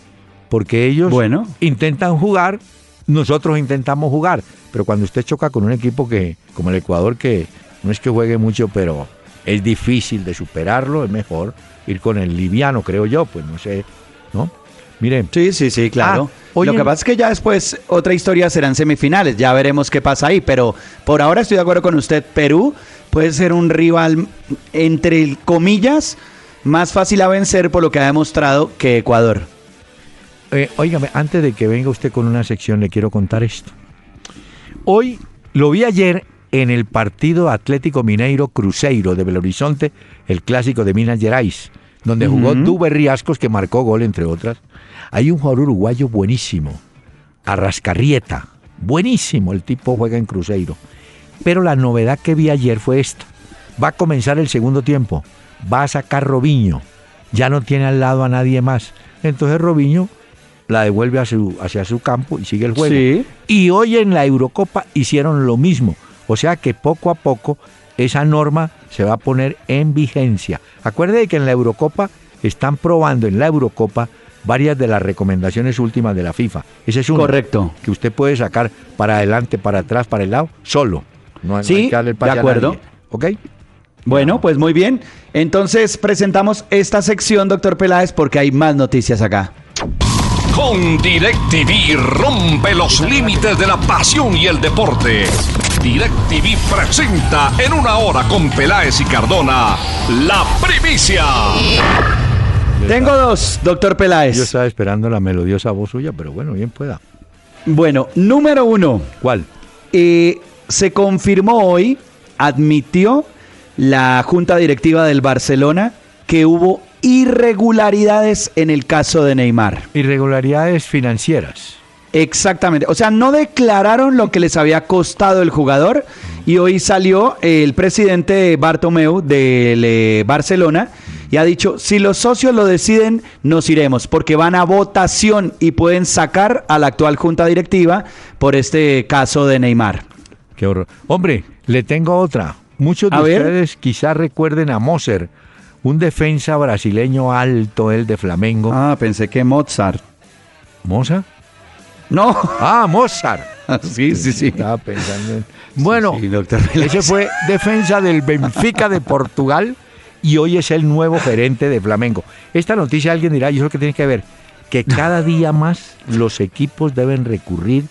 porque ellos Bueno. intentan jugar, nosotros intentamos jugar, pero cuando usted choca con un equipo que, como el Ecuador, que no es que juegue mucho, pero es difícil de superarlo, es mejor ir con el liviano, creo yo, pues no sé, ¿no? Miren, Sí, sí, sí, claro. Ah, oye, Lo que pasa es que ya después otra historia serán semifinales, ya veremos qué pasa ahí, pero por ahora estoy de acuerdo con usted, Perú puede ser un rival entre comillas más fácil a vencer por lo que ha demostrado que Ecuador. Eh, óigame, antes de que venga usted con una sección, le quiero contar esto. Hoy lo vi ayer en el partido Atlético Mineiro Cruzeiro de Belo Horizonte, el clásico de Minas Gerais, donde jugó Ujú. Duber Riascos, que marcó gol, entre otras. Hay un jugador uruguayo buenísimo, Arrascarrieta. Buenísimo, el tipo juega en Cruzeiro. Pero la novedad que vi ayer fue esta. Va a comenzar el segundo tiempo. Va a sacar Robiño. Ya no tiene al lado a nadie más. Entonces Robiño la devuelve a su- hacia su campo y sigue el juego. Sí. Y hoy en la Eurocopa hicieron lo mismo. O sea que poco a poco esa norma se va a poner en vigencia. Acuerde que en la Eurocopa están probando en la Eurocopa varias de las recomendaciones últimas de la FIFA. Ese es uno Correcto. que usted puede sacar para adelante, para atrás, para el lado, solo. No, no Sí, hay que darle el de acuerdo. ¿Ok? Bueno, pues muy bien. Entonces presentamos esta sección, doctor Peláez, porque hay más noticias acá. Con DirecTV rompe los límites de la pasión y el deporte. DirecTV presenta en una hora con Peláez y Cardona la primicia. Tengo dos, doctor Peláez. Yo estaba esperando la melodiosa voz suya, pero bueno, bien pueda. Bueno, número uno. ¿Cuál? Eh, se confirmó hoy, admitió la junta directiva del Barcelona que hubo irregularidades en el caso de Neymar. Irregularidades financieras. Exactamente. O sea, no declararon lo que les había costado el jugador y hoy salió el presidente Bartomeu del eh, Barcelona y ha dicho, si los socios lo deciden, nos iremos porque van a votación y pueden sacar a la actual junta directiva por este caso de Neymar. Qué horror. Hombre, le tengo otra. Muchos de A ustedes quizás recuerden a Moser, un defensa brasileño alto, el de Flamengo. Ah, pensé que Mozart. ¿Mozart? No. Ah, Mozart. sí, sí, sí. Estaba pensando en... Bueno, sí, ese fue defensa del Benfica de Portugal y hoy es el nuevo gerente de Flamengo. Esta noticia alguien dirá, ¿y eso qué tiene que ver? Que cada día más los equipos deben recurrir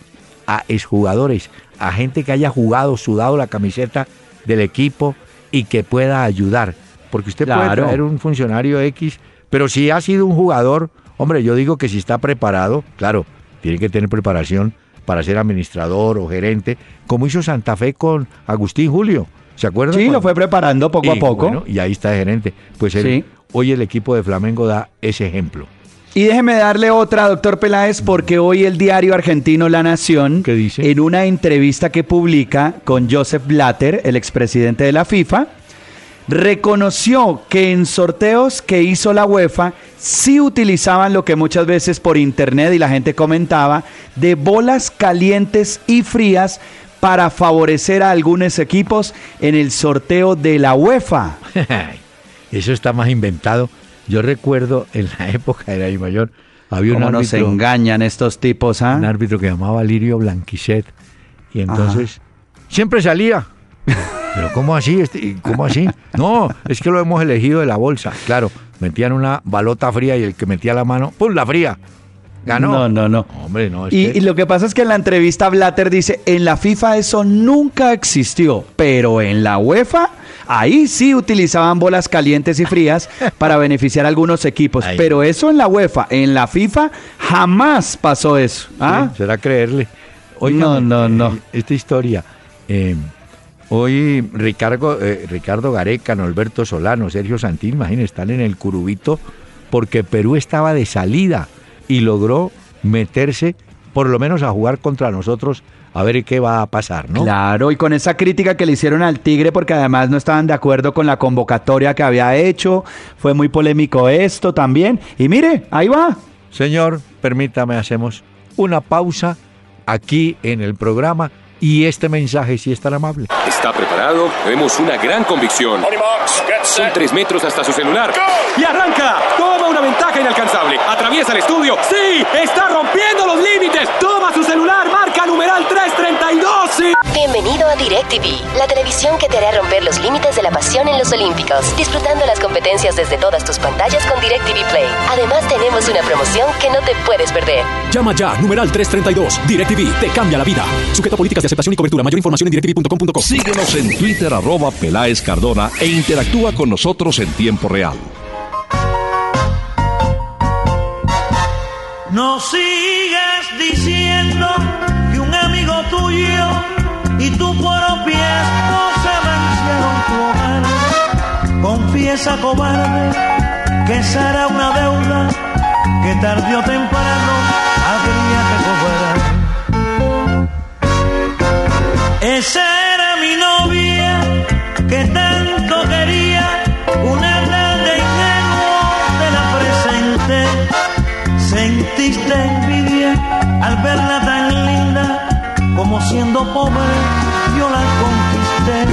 a exjugadores, a gente que haya jugado, sudado la camiseta del equipo y que pueda ayudar. Porque usted puede traer un funcionario X, pero si ha sido un jugador Hombre, yo digo que si está preparado, claro, tiene que tener preparación para ser administrador o gerente, como hizo Santa Fe con Agustín Julio. ¿Se acuerdan? Sí, Cuando- lo fue preparando poco a poco. bueno, y ahí está de gerente. Pues él- Sí. hoy el equipo de Flamengo da ese ejemplo. Y déjeme darle otra, doctor Peláez, porque hoy el diario argentino La Nación, ¿Qué dice? en una entrevista que publica con Joseph Blatter, el expresidente de la FIFA, reconoció que en sorteos que hizo la UEFA sí utilizaban lo que muchas veces por internet y la gente comentaba, de bolas calientes y frías para favorecer a algunos equipos en el sorteo de la UEFA. Eso está más inventado. Yo recuerdo en la época de la mayor había un ¿Cómo nos árbitro, engañan estos tipos, ah? un árbitro que llamaba Lirio Blanquicet y entonces siempre salía. Pero ¿cómo así? Este- ¿Cómo así? No, es que lo hemos elegido de la bolsa. Claro, metían una balota fría y el que metía la mano, ¡pum! la fría. Ganó. No, no, no. Hombre, no. es Y, que- y lo que pasa es que en la entrevista Blatter dice, en la FIFA eso nunca existió, pero en la UEFA, ahí sí utilizaban bolas calientes y frías para beneficiar a algunos equipos, pero eso en la UEFA, en la FIFA jamás pasó eso. ¿ah? Sí, será creerle. No, no, no. eh, Esta historia. eh, hoy Ricardo, eh, Ricardo Gareca, Norberto Solano, Sergio Santín, imagínense, están en el curubito porque Perú estaba de salida y logró meterse por lo menos a jugar contra nosotros a ver qué va a pasar, ¿no? Claro, y con esa crítica que le hicieron al Tigre porque además no estaban de acuerdo con la convocatoria que había hecho, fue muy polémico esto también. Y mire, ahí va. Señor, permítame, hacemos una pausa aquí en el programa y este mensaje, si es tan amable. ¿Está preparado? Vemos una gran convicción. Son tres metros hasta su celular. ¡Y arranca! Toma una ventaja inalcanzable. Atraviesa el estudio. ¡Sí! ¡Está rompiendo los límites! Toma su celular. Marca numeral 332. ¡Sí! Bienvenido a DirecTV, la televisión que te hará romper los límites de la pasión en los Olímpicos, disfrutando las competencias desde todas tus pantallas con DirecTV Play. Además tenemos una promoción que no te puedes perder. Llama ya, numeral 332. DirecTV te cambia la vida. Sujeto a políticas de aceptación y cobertura. Mayor información en directv.com.co. Síguenos en Twitter arroba Peláez Cardona e interactúa con nosotros en tiempo real. No sigas diciendo que un amigo tuyo y tu propia esposa vencieron tu hogar. Confiesa, cobarde, que será una deuda que tarde o temprano Esa era mi novia que tanto quería, una tarde ingenua de la presente. Sentiste envidia al verla tan linda, como siendo pobre yo la conquisté.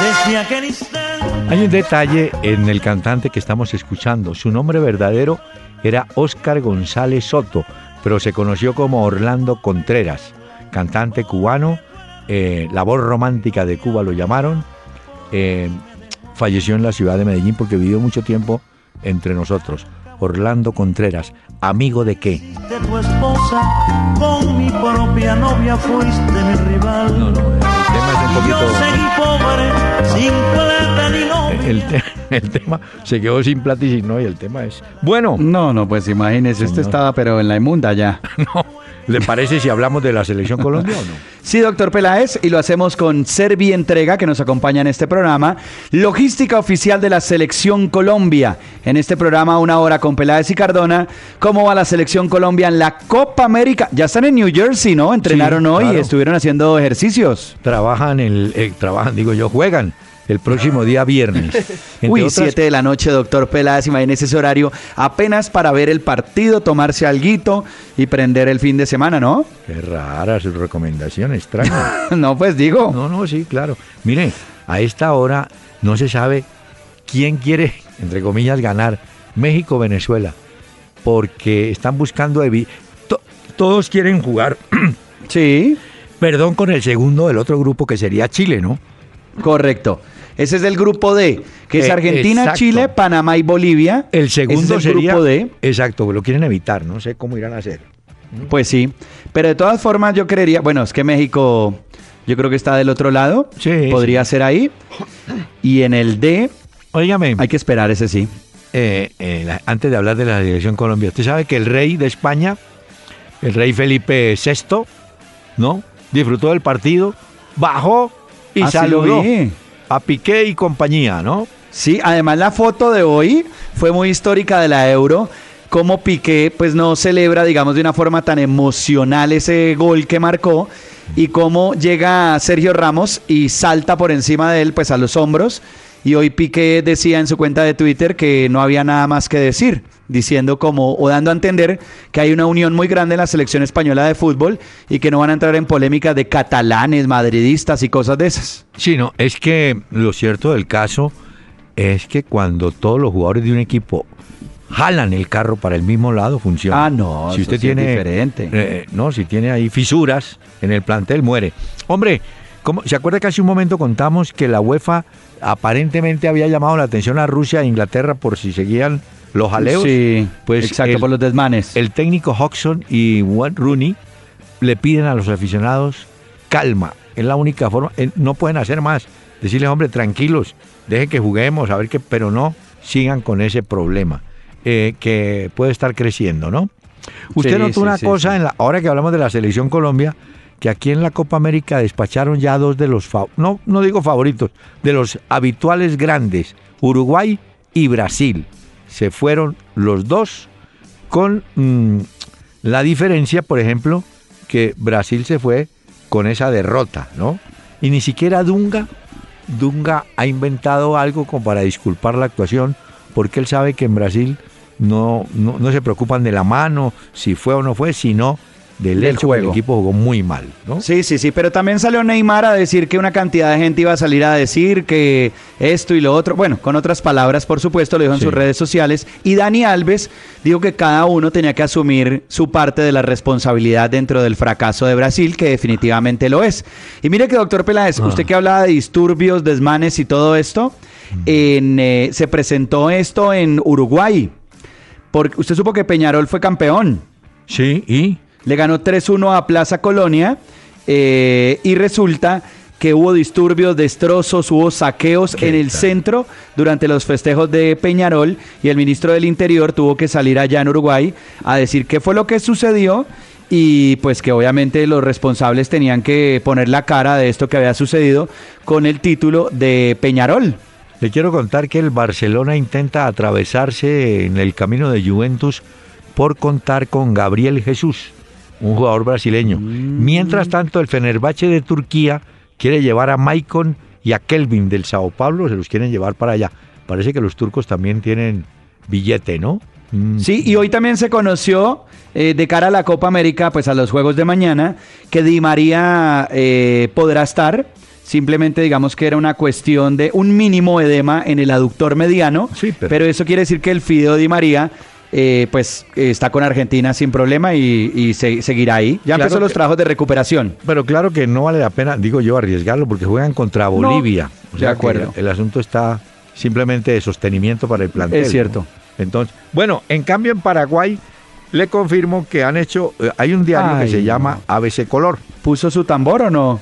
Desde aquel instante. Hay un detalle en el cantante que estamos escuchando. Su nombre verdadero era Óscar González Soto, pero se conoció como Orlando Contreras, cantante cubano, eh, la voz romántica de Cuba lo llamaron. eh, falleció en la ciudad de Medellín porque vivió mucho tiempo entre nosotros. Orlando Contreras, amigo de qué? de tu esposa, con mi propia novia fuiste mi rival. No, no, el tema es un yo poquito... seguí pobre, sin plata ni novia. El, te- el tema se quedó sin plata y sin no, y el tema es... Bueno, No, no, pues imagínese, este Señor. estaba pero en la inmunda ya. no, ¿le parece si hablamos de la selección Colombia o no? Sí, doctor Peláez, y lo hacemos con Servi Entrega, que nos acompaña en este programa. Logística oficial de la Selección Colombia. En este programa, una hora con Peláez y Cardona. ¿Cómo va la Selección Colombia en la Copa América? Ya están en New Jersey, ¿no? Entrenaron hoy claro. y estuvieron haciendo ejercicios. Trabajan, el, eh, trabajan, digo yo, juegan el próximo día viernes. Entre Uy, otras- 7 de la noche, doctor Peláez, imagínese ese horario apenas para ver el partido, tomarse alguito y prender el fin de semana, ¿no? Qué rara su recomendación, extraña. no, pues digo. No, no, sí, claro. Mire, a esta hora no se sabe quién quiere, entre comillas, ganar. México o Venezuela. Porque están buscando... evi- to- todos quieren jugar. Sí, Perdón con el segundo del otro grupo que sería Chile, ¿no? correcto. Ese es del grupo D, que es Eh, Argentina, exacto. Chile, Panamá y Bolivia. El segundo es el sería... grupo D. Exacto, lo quieren evitar, no sé cómo irán a hacer. Pues sí, pero de todas formas yo creería, bueno, es que México yo creo que está del otro lado, Sí, podría ser ahí, y en el D Óigame, hay que esperar ese sí. eh, eh, la- antes de hablar de la selección Colombia, usted sabe que el rey de España, el rey Felipe VI, ¿no? Disfrutó del partido, bajó y Ah, saludó vi. A Piqué y compañía, ¿no? Sí, además la foto de hoy fue muy histórica de la Euro. Como Piqué pues no celebra, digamos, de una forma tan emocional ese gol que marcó y cómo llega Sergio Ramos y salta por encima de él pues a los hombros y hoy Piqué decía en su cuenta de Twitter que no había nada más que decir, diciendo como o dando a entender que hay una unión muy grande en la selección española de fútbol y que no van a entrar en polémicas de catalanes, madridistas y cosas de esas. Sí, no, es que lo cierto del caso es que cuando todos los jugadores de un equipo jalan el carro para el mismo lado, funciona. Ah, no, si eso usted sí es tiene diferente. eh, no, si tiene ahí fisuras en el plantel, muere. Hombre, ¿cómo- ¿se acuerda que hace un momento contamos que la UEFA aparentemente había llamado la atención a Rusia e Inglaterra por si seguían los jaleos? Sí, pues exacto, el- por los desmanes. El técnico Hodgson y Wayne Rooney le piden a los aficionados calma. Es la única forma. eh, No pueden hacer más. Decirles, hombre, tranquilos, dejen que juguemos, a ver qué, pero no sigan con ese problema eh, que puede estar creciendo, ¿no? Usted Sí, notó sí, una sí, cosa, en la, ahora que hablamos de la selección Colombia, que aquí en la Copa América despacharon ya dos de los, no, no digo favoritos, de los habituales grandes, Uruguay y Brasil. Se fueron los dos con mm, la diferencia, por ejemplo, que Brasil se fue con esa derrota, ¿no? Y ni siquiera Dunga, Dunga ha inventado algo como para disculpar la actuación, porque él sabe que en Brasil no, no, no se preocupan de la mano, si fue o no fue, sino del, juego. el equipo jugó muy mal, ¿no? Sí, sí, sí, pero también salió Neymar a decir que una cantidad de gente iba a salir a decir que esto y lo otro, bueno, con otras palabras, por supuesto, lo dijo en Sí. sus redes sociales, y Dani Alves dijo que cada uno tenía que asumir su parte de la responsabilidad dentro del fracaso de Brasil, que definitivamente lo es. Y mire que, doctor Peláez, Ah. usted que hablaba de disturbios, desmanes y todo esto, en, eh, se presentó esto en Uruguay, porque usted supo que Peñarol fue campeón. Sí, y Le ganó 3-1 a Plaza Colonia eh, y resulta que hubo disturbios, destrozos, hubo saqueos en el centro durante los festejos de Peñarol y el ministro del Interior tuvo que salir allá en Uruguay a decir qué fue lo que sucedió y pues que obviamente los responsables tenían que poner la cara de esto que había sucedido con el título de Peñarol. Le quiero contar que el Barcelona intenta atravesarse en el camino de Juventus por contar con Gabriel Jesús, un jugador brasileño. Mientras tanto, el Fenerbahce de Turquía quiere llevar a Maicon y a Kelvin del Sao Paulo, se los quieren llevar para allá. Parece que los turcos también tienen billete, ¿no? Mm. Sí, y hoy también se conoció eh, de cara a la Copa América, pues a los Juegos de mañana, que Di María eh, podrá estar. Simplemente digamos que era una cuestión de un mínimo edema en el aductor mediano, pero... eso quiere decir que el Fideo Di María eh, pues eh, está con Argentina sin problema y, y se- seguirá ahí. Ya Claro empezó los trabajos de recuperación. Pero claro que no vale la pena, digo yo, arriesgarlo porque juegan contra Bolivia. O de sea que acuerdo. El, asunto está simplemente de sostenimiento para el plantel. Es cierto. ¿no? Entonces, bueno, en cambio en Paraguay le confirmo que han hecho, eh, hay un diario Ay, que se llama ABC Color. ¿Puso su tambor o no?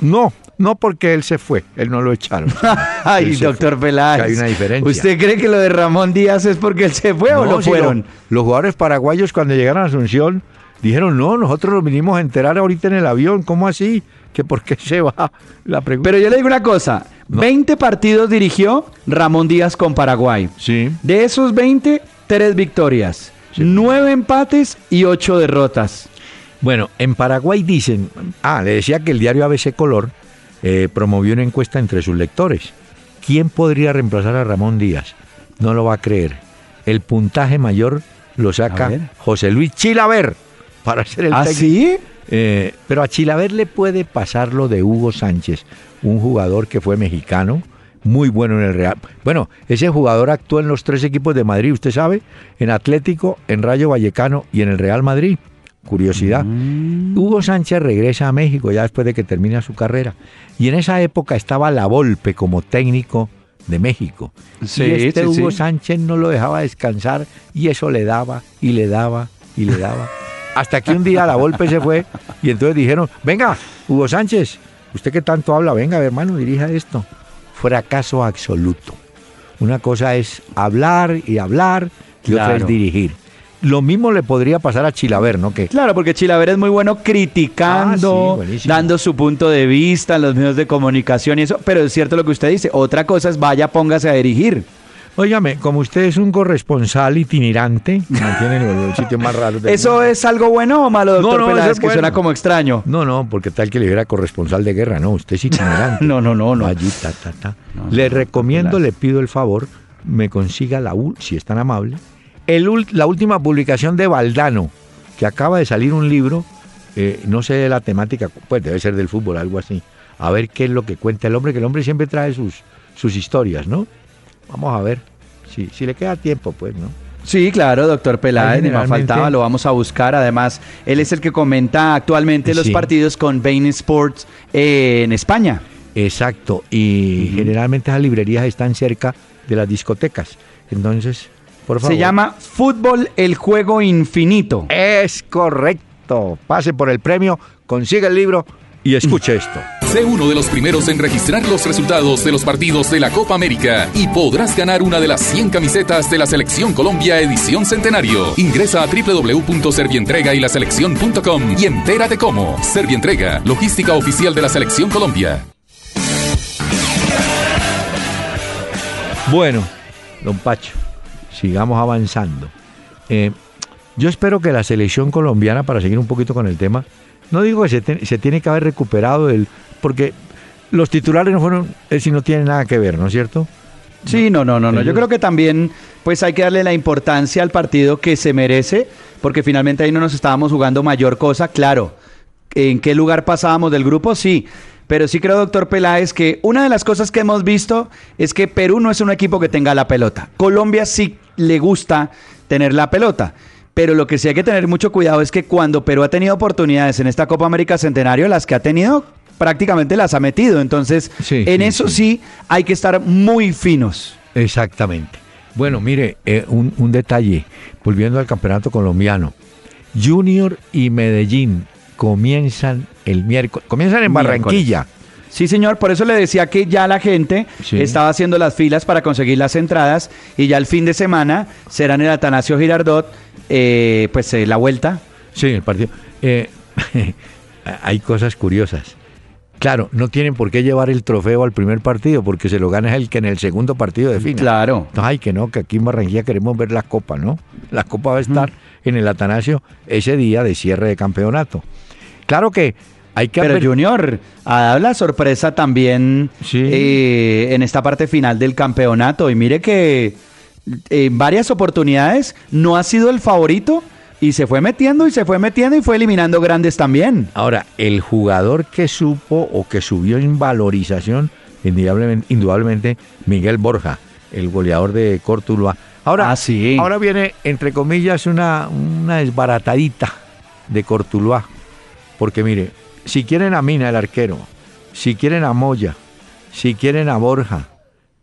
No, no porque él se fue, él no lo echaron. Ay, doctor. Peláez. Hay una diferencia. ¿Usted cree que lo de Ramón Díaz es porque él se fue o No, lo si fueron? lo- los jugadores paraguayos cuando llegaron a Asunción dijeron, no, nosotros nos vinimos a enterar ahorita en el avión, ¿cómo así? ¿Que por qué se va? La pregunta. Pero yo le digo una cosa, 20 partidos dirigió Ramón Díaz con Paraguay. Sí. De esos 20, tres victorias, nueve empates y ocho derrotas. Bueno, en Paraguay dicen, ah, le decía que el diario ABC Color eh, promovió una encuesta entre sus lectores. ¿Quién podría reemplazar a Ramón Díaz? No lo va a creer. El puntaje mayor lo saca. José Luis Chilaver para ser el ¿Ah, técnico. sí? Eh, pero a Chilaver le puede pasar lo de Hugo Sánchez, un jugador que fue mexicano, muy bueno en el Real. Bueno, ese jugador actuó en los tres equipos de Madrid, usted sabe, en Atlético, en Rayo Vallecano y en el Real Madrid. Curiosidad. Mm. Hugo Sánchez regresa a México ya después de que termina su carrera. Y en esa época estaba La Volpe como técnico de México. Sí, y este sí, Hugo sí. Sánchez no lo dejaba descansar y eso le daba y le daba y le daba. Hasta que un día la Volpe se fue y entonces dijeron, venga, Hugo Sánchez, usted que tanto habla, venga, hermano, dirija esto. Fracaso absoluto. Una cosa es hablar y hablar y otra es dirigir. Lo mismo le podría pasar a Chilaver, ¿no? Que Claro, porque Chilaver es muy bueno criticando, Ah, sí, dando su punto de vista en los medios de comunicación y eso, pero es cierto lo que usted dice. Otra cosa es vaya, póngase a dirigir. Óigame, como usted es un corresponsal itinerante, los, los sitios más raros del ¿Eso es algo bueno o malo, doctor No, no, Peláez? es que bueno. suena como extraño. No, no, porque tal que le diera corresponsal de guerra, no, usted es itinerante. No, no, no, no. Allí, ta, ta, ta. le recomiendo, le pido el favor, me consiga la, ul- si es tan amable, el la última publicación de Valdano, que acaba de salir un libro, eh, no sé de la temática, pues debe ser del fútbol, algo así. A ver qué es lo que cuenta el hombre, que el hombre siempre trae sus, sus historias, ¿no? Vamos a ver, si, si le queda tiempo, pues, ¿no? Sí, claro, doctor Peláez, ni más faltaba, lo vamos a buscar. Además, él es el que comenta actualmente los partidos con Bain Sports eh, en España. Exacto, y generalmente esas librerías están cerca de las discotecas. Entonces, por favor. Se llama Fútbol el Juego Infinito. Es correcto. Pase por el premio, consiga el libro y escuche esto. Sé uno de los primeros en registrar los resultados de los partidos de la Copa América y podrás ganar una de las 100 camisetas de la Selección Colombia Edición Centenario. Ingresa a www.servientrega y laselección.com y entérate cómo. Servientrega, logística oficial de la Selección Colombia. Bueno, don Pacho, sigamos avanzando. Eh, yo espero que la selección colombiana, para seguir un poquito con el tema, no digo que se, te- se tiene que haber recuperado el. porque los titulares no fueron. Es si no tienen nada que ver, ¿no es cierto? Sí, no, no, no, no. Yo creo que también pues hay que darle la importancia al partido que se merece, porque finalmente ahí no nos estábamos jugando mayor cosa, claro. ¿En qué lugar pasábamos del grupo? Sí. Pero sí creo, doctor Peláez, que una de las cosas que hemos visto es que Perú no es un equipo que tenga la pelota. Colombia sí le gusta tener la pelota. Pero lo que sí hay que tener mucho cuidado es que cuando Perú ha tenido oportunidades en esta Copa América Centenario, las que ha tenido prácticamente las ha metido. Entonces, Sí, en sí, eso sí hay que estar muy finos. Exactamente. Bueno, mire, eh, un, un detalle, volviendo al campeonato colombiano. Junior y Medellín comienzan el miércoles, comienzan en Barranquilla. Sí, señor, por eso le decía que ya la gente Sí. estaba haciendo las filas para conseguir las entradas y ya el fin de semana será en el Atanasio Girardot, eh, pues eh, la vuelta. Sí, el partido. Eh, hay cosas curiosas. Claro, no tienen por qué llevar el trofeo al primer partido, porque se lo gana el que en el segundo partido define. Claro. Entonces, ay, que no, que aquí en Barranquilla queremos ver la copa, ¿no? La copa va a estar en el Atanasio ese día de cierre de campeonato. Claro que hay que Pero Junior ha dado la sorpresa también eh, en esta parte final del campeonato y mire que en varias oportunidades no ha sido el favorito y se fue metiendo y se fue metiendo y fue eliminando grandes también. Ahora, el jugador que supo o que subió en valorización, indudablemente, indudablemente Miguel Borja, el goleador de Cortuluá. Ahora, Ah, sí. ahora viene, entre comillas, una, una desbaratadita de Cortuluá. Porque mire, si quieren a Mina, el arquero, si quieren a Moya, si quieren a Borja,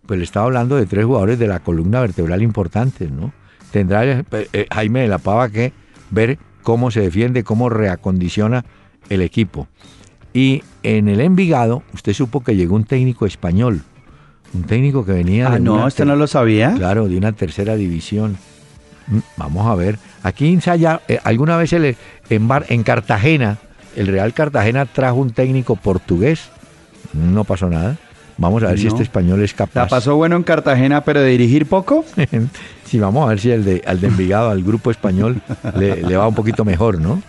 pues le estaba hablando de tres jugadores de la columna vertebral importantes, ¿no? Tendrá eh, eh, Jaime de la Pava que ver cómo se defiende, cómo reacondiciona el equipo. Y en el Envigado, usted supo que llegó un técnico español, un técnico que venía Ah, de no, este ter- no lo sabía. Claro, de una tercera división. Mm, Vamos a ver. Aquí ensaya, eh, alguna vez el- en, Bar- en Cartagena, el Real Cartagena trajo un técnico portugués. No pasó nada. Vamos a ver si este español es La capaz. pasó bueno en Cartagena, pero de dirigir poco. sí, vamos a ver si el de, al de Envigado, al grupo español, le, le va un poquito mejor, ¿no?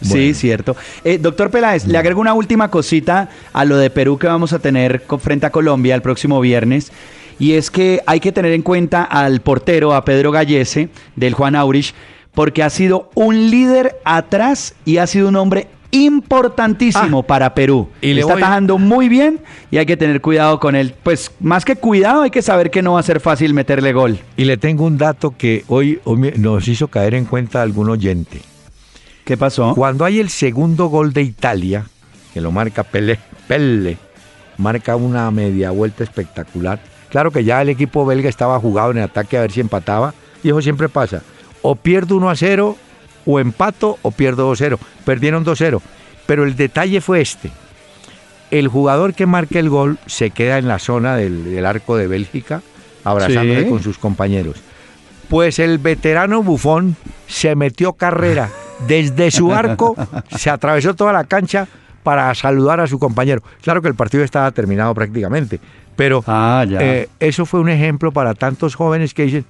Sí, cierto. Eh, doctor Peláez, le agrego una última cosita a lo de Perú que vamos a tener frente a Colombia el próximo viernes. Y es que hay que tener en cuenta al portero, a Pedro Gallese, del Juan Aurich, porque ha sido un líder atrás y ha sido un hombre importantísimo para Perú. Ah. y le Está voy- atajando muy bien y hay que tener cuidado con él. Pues más que cuidado, hay que saber que no va a ser fácil meterle gol. Y le tengo un dato que hoy, nos hizo caer en cuenta algún oyente. ¿Qué pasó? Cuando hay el segundo gol de Italia, que lo marca Pele, Pelle, marca una media vuelta espectacular. Claro que ya el equipo belga estaba jugado en el ataque a ver si empataba, y eso siempre pasa. O pierdo 1 a 0, o empato, o pierdo 2 a 0. Perdieron 2 a 0. Pero el detalle fue este. El jugador que marca el gol se queda en la zona del, del arco de Bélgica, abrazándose Sí. con sus compañeros. Pues el veterano bufón se metió carrera desde su arco, se atravesó toda la cancha para saludar a su compañero. Claro que el partido estaba terminado prácticamente, pero Ah, ya. eh, eso fue un ejemplo para tantos jóvenes que dicen,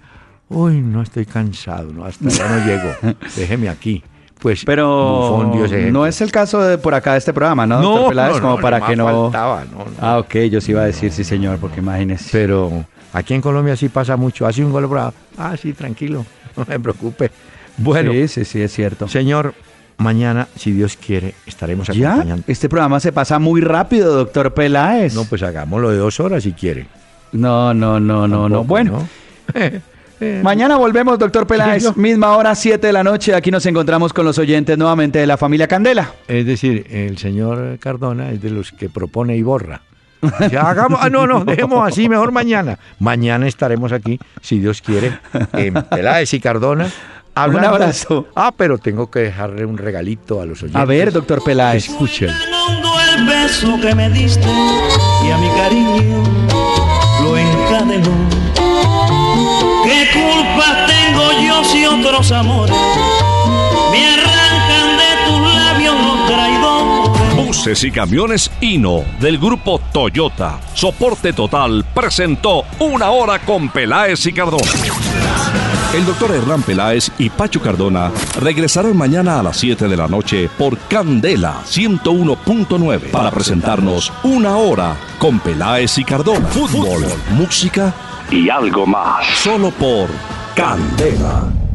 uy, no estoy cansado, no, hasta ya no llego, déjeme aquí. Pues Pero no es el caso de por acá de este programa, ¿no, No, doctor Peláez? no, como no, para que no... faltaba, no, no. Ah, ok, yo sí iba a decir sí, señor, porque imagínese. Pero aquí en Colombia sí pasa mucho. Hace un gol bravo. Ah, sí, tranquilo. No me preocupe. Bueno, Sí, sí, sí, es cierto. señor, mañana, si Dios quiere, estaremos ¿Ya? acompañando. Este programa se pasa muy rápido, doctor Peláez. No, pues hagámoslo de dos horas si quiere. No, no, no, no, no. Bueno, ¿no? mañana volvemos, doctor Peláez. Misma hora, 7 de la noche. Aquí nos encontramos con los oyentes nuevamente de la familia Candela. Es decir, el señor Cardona es de los que propone y borra. Ya hagamos, ah, no, no, dejemos así, mejor mañana. Mañana estaremos aquí, si Dios quiere, en Peláez y Cardona. hablando- abrazo. Ah, pero tengo que dejarle un regalito a los oyentes. A ver, doctor Peláez. Escuchen. el beso que me diste y a mi cariño lo encadenó. ¿Qué culpa tengo yo si otros amores me arrancan de? Buses y camiones Hino del grupo Toyota. Soporte total presentó una hora con Peláez y Cardona. El doctor Hernán Peláez y Pacho Cardona regresarán mañana a las 7 de la noche por Candela 101.9 para presentarnos una hora con Peláez y Cardona. Fútbol, música y algo más. Solo por Candela.